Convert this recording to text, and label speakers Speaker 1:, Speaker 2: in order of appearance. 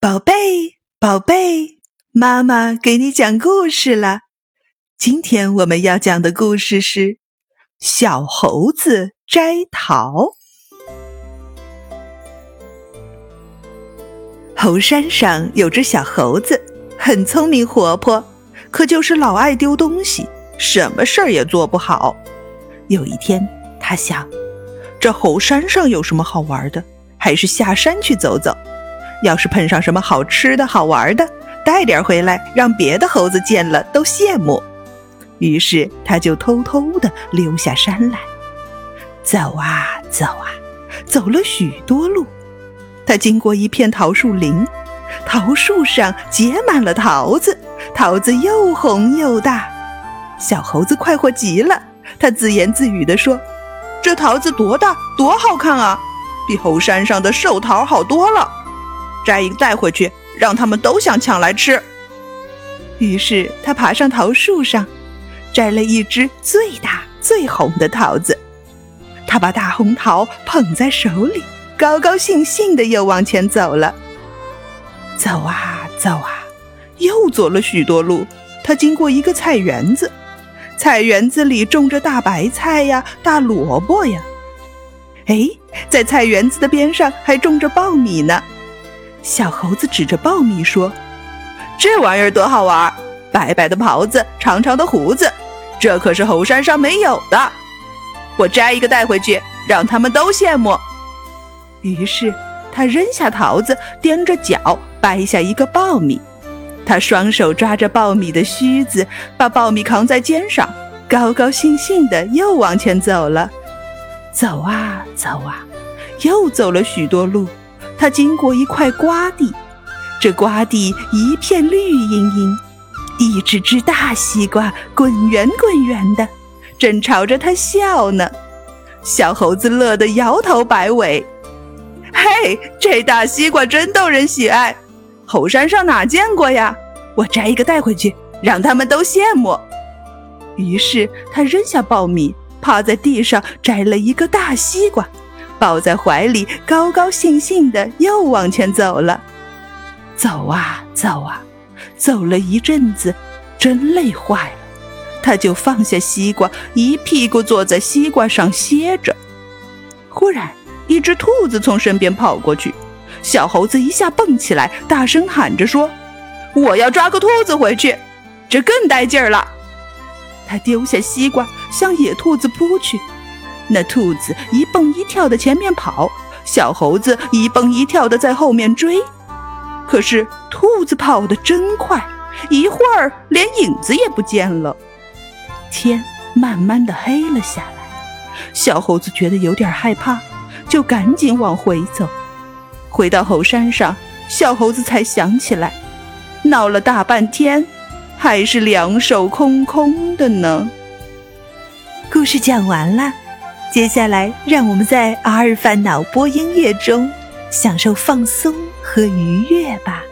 Speaker 1: 宝贝，宝贝，妈妈给你讲故事了。今天我们要讲的故事是《小猴子摘桃》。猴山上有只小猴子，很聪明活泼，可就是老爱丢东西，什么事儿也做不好。有一天，他想，这猴山上有什么好玩的？还是下山去走走。要是碰上什么好吃的好玩的，带点回来，让别的猴子见了都羡慕。于是他就偷偷地溜下山来，走啊走啊，走了许多路。他经过一片桃树林，桃树上结满了桃子，桃子又红又大。小猴子快活极了，他自言自语地说：“这桃子多大，多好看啊，比猴山上的寿桃好多了。”摘一个带回去，让他们都想抢来吃。于是他爬上桃树上，摘了一只最大最红的桃子。他把大红桃捧在手里，高高兴兴的又往前走了。走啊走啊，又走了许多路。他经过一个菜园子，菜园子里种着大白菜呀，大萝卜呀。哎，在菜园子的边上还种着苞米呢。小猴子指着苞米说：“这玩意儿多好玩！白白的袍子，长长的胡子，这可是猴山上没有的。我摘一个带回去，让他们都羡慕。”于是他扔下桃子，踮着脚掰下一个苞米。他双手抓着苞米的须子，把苞米扛在肩上，高高兴兴地又往前走了。走啊走啊，又走了许多路。他经过一块瓜地，这瓜地一片绿茵茵，一只只大西瓜滚圆滚圆的，正朝着他笑呢。小猴子乐得摇头摆尾：“嘿，这大西瓜真逗人喜爱，猴山上哪见过呀？我摘一个带回去，让他们都羡慕。”于是他扔下苞米，趴在地上摘了一个大西瓜。抱在怀里，高高兴兴的又往前走了。走啊走啊，走了一阵子，真累坏了。他就放下西瓜，一屁股坐在西瓜上歇着。忽然，一只兔子从身边跑过去，小猴子一下蹦起来，大声喊着说：“我要抓个兔子回去，这更带劲儿了。”他丢下西瓜，向野兔子扑去。那兔子一蹦一跳的前面跑，小猴子一蹦一跳的在后面追。可是兔子跑得真快，一会儿连影子也不见了。天慢慢的黑了下来，小猴子觉得有点害怕，就赶紧往回走。回到猴山上，小猴子才想起来，闹了大半天，还是两手空空的呢。故事讲完了。接下来，让我们在阿尔法脑波音乐中享受放松和愉悦吧。